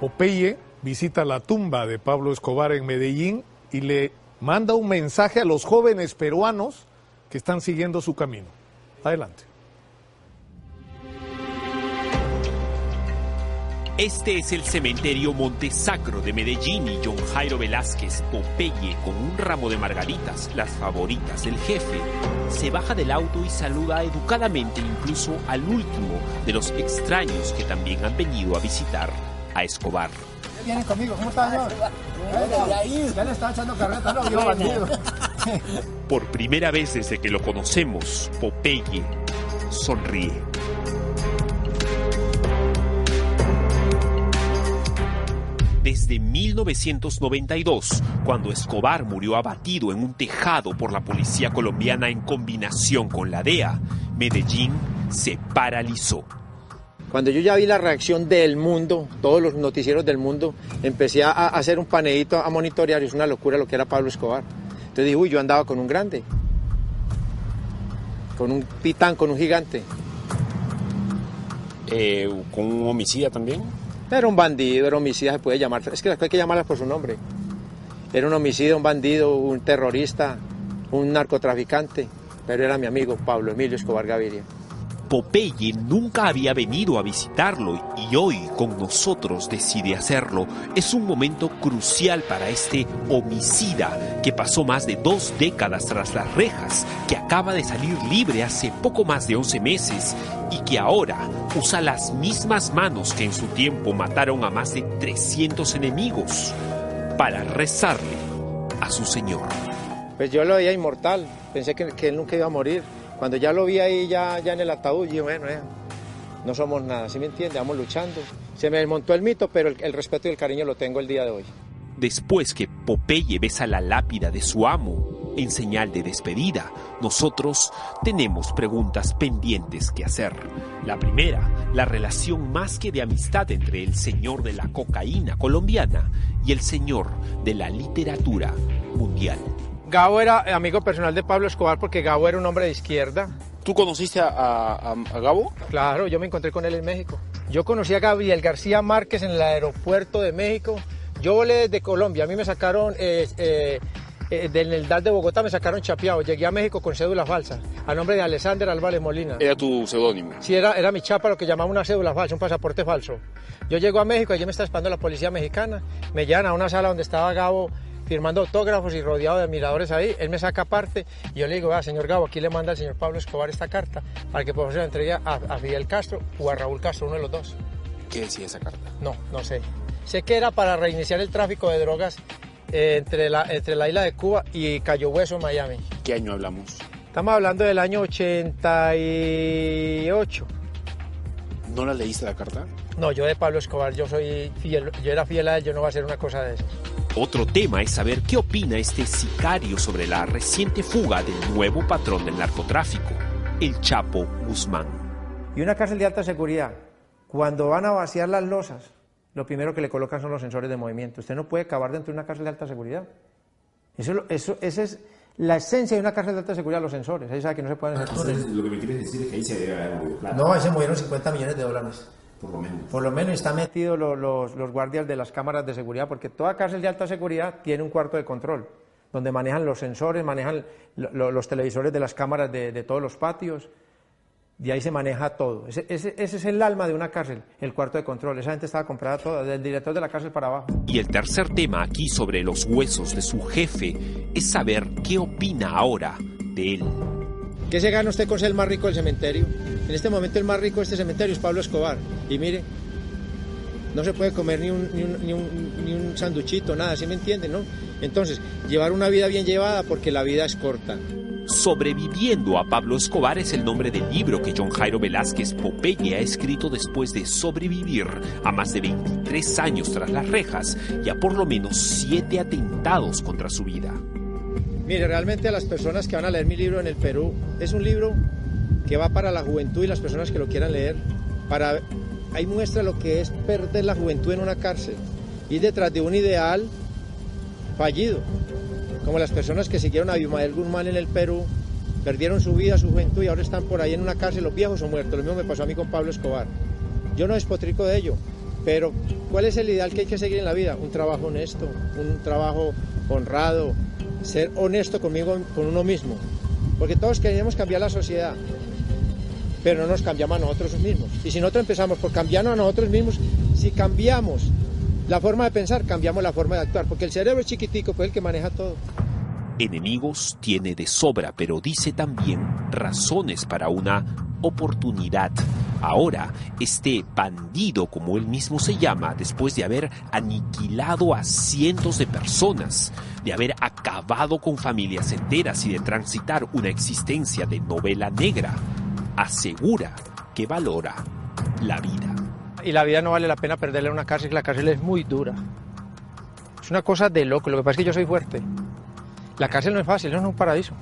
Popeye visita la tumba de Pablo Escobar en Medellín y le manda un mensaje a los jóvenes peruanos que están siguiendo su camino. Adelante. Este es el cementerio Montesacro de Medellín y John Jairo Velázquez, Popeye, con un ramo de margaritas, las favoritas del jefe, se baja del auto y saluda educadamente incluso al último de los extraños que también han venido a visitar a Escobar. Vienen conmigo, ¿cómo está, señor? Ya le está echando carreta, no, yo bandido. Por primera vez desde que lo conocemos, Popeye sonríe. Desde 1992, cuando Escobar murió abatido en un tejado por la policía colombiana en combinación con la DEA, Medellín se paralizó. Cuando yo ya vi la reacción del mundo, todos los noticieros del mundo, empecé a hacer un paneíto, a monitorear, y es una locura lo que era Pablo Escobar. Entonces dije, uy, yo andaba con un grande, con un titán, con un gigante. Eh, ¿Con un homicida también? Era un bandido, era homicida, se puede llamar. Es que hay que llamarlas por su nombre. Era un homicida, un bandido, un terrorista, un narcotraficante. Pero era mi amigo Pablo Emilio Escobar Gaviria. Popeye nunca había venido a visitarlo y hoy con nosotros decide hacerlo. Es un momento crucial para este homicida que pasó más de dos décadas tras las rejas, que acaba de salir libre hace poco más de 11 meses y que ahora usa las mismas manos que en su tiempo mataron a más de 300 enemigos para rezarle a su Señor. Pues yo lo veía inmortal, pensé que, que él nunca iba a morir. Cuando ya lo vi ahí ya, ya en el ataúd, yo, bueno, eh, no somos nada, ¿sí me entiende? Vamos luchando. Se me desmontó el mito, pero el, el, respeto y el cariño lo tengo el día de hoy. Después que Popeye besa la lápida de su amo en señal de despedida, nosotros tenemos preguntas pendientes que hacer. La primera, la relación más que de amistad entre el señor de la cocaína colombiana y el señor de la literatura mundial. Gabo era amigo personal de Pablo Escobar porque Gabo era un hombre de izquierda. ¿Tú conociste a, a, a, Gabo? Claro, yo me encontré con él en México. Yo conocí a Gabriel García Márquez en el aeropuerto de México. Yo volé desde Colombia, a mí me sacaron, eh, eh, eh, del DAL de Bogotá me sacaron chapeado. Llegué a México con cédula falsa, a nombre de Alexander Álvarez Molina. ¿Era tu seudónimo? Sí, era, era mi chapa, lo que llamaba una cédula falsa, un pasaporte falso. Yo llego a México, allí me está esperando la policía mexicana. Me llevan a una sala donde estaba Gabo firmando autógrafos y rodeado de admiradores ahí. Él me saca aparte y yo le digo, ah, señor Gabo, aquí le manda al señor Pablo Escobar esta carta para que por se la entregue a, a, Fidel Castro o a Raúl Castro, uno de los dos. ¿Qué decía esa carta? No, no sé. Sé que era para reiniciar el tráfico de drogas eh, entre, la, entre la isla de Cuba y Cayo Hueso, Miami. ¿Qué año hablamos? Estamos hablando del año 88. ¿No la leíste la carta? No, yo de Pablo Escobar, yo soy fiel, yo era fiel a él, yo no voy a hacer una cosa de esas. Otro tema es saber qué opina este sicario sobre la reciente fuga del nuevo patrón del narcotráfico, el Chapo Guzmán. Y una cárcel de alta seguridad, cuando van a vaciar las losas, lo primero que le colocan son los sensores de movimiento. Usted no puede cavar dentro de una cárcel de alta seguridad. Eso, eso, esa es la esencia de una cárcel de alta seguridad, los sensores. Ahí sabe que no se pueden hacer Entonces, lo que me quieres decir es que ahí se debe haber movido plata. No, ahí se movieron 50 millones de dólares. Por lo menos. Por lo menos están metidos los, los, los, guardias de las cámaras de seguridad, porque toda cárcel de alta seguridad tiene un cuarto de control, donde manejan los sensores, manejan lo, los televisores de las cámaras de, de, todos los patios. De ahí se maneja todo. Ese, ese, ese, es el alma de una cárcel, el cuarto de control. Esa gente estaba comprada toda, del director de la cárcel para abajo. Y el tercer tema aquí sobre los huesos de su jefe es saber qué opina ahora de él. ¿Qué se gana usted con ser el más rico del cementerio? En este momento el más rico de este cementerio es Pablo Escobar. Y mire, no se puede comer ni un, ni un, ni un, sanduchito, nada, ¿sí me entiende, no? Entonces, llevar una vida bien llevada porque la vida es corta. Sobreviviendo a Pablo Escobar es el nombre del libro que John Jairo Velázquez Popeye ha escrito después de sobrevivir a más de 23 años tras las rejas y a por lo menos 7 atentados contra su vida. Mire, realmente a las personas que van a leer mi libro en el Perú, es un libro que va para la juventud y las personas que lo quieran leer. Para, ahí muestra lo que es perder la juventud en una cárcel, ir detrás de un ideal fallido, como las personas que siguieron a Abimael Guzmán en el Perú, perdieron su vida, su juventud y ahora están por ahí en una cárcel, los viejos o muertos. Lo mismo me pasó a mí con Pablo Escobar. Yo no despotrico de ello, pero ¿Cuál es el ideal que hay que seguir en la vida? Un trabajo honesto, un trabajo honrado, ser honesto conmigo, con uno mismo. Porque todos queremos cambiar la sociedad, pero no nos cambiamos a nosotros mismos. Y si nosotros empezamos por cambiarnos a nosotros mismos, si cambiamos la forma de pensar, cambiamos la forma de actuar, porque el cerebro es chiquitico, pues el que maneja todo. Enemigos tiene de sobra, pero dice también razones para una oportunidad. Ahora, este bandido, como él mismo se llama, después de haber aniquilado a cientos de personas, de haber acabado con familias enteras y de transitar una existencia de novela negra, asegura que valora la vida. Y la vida no vale la pena perderla en una cárcel, la cárcel es muy dura. Es una cosa de loco, lo que pasa es que yo soy fuerte. La cárcel no es fácil, no es un paraíso.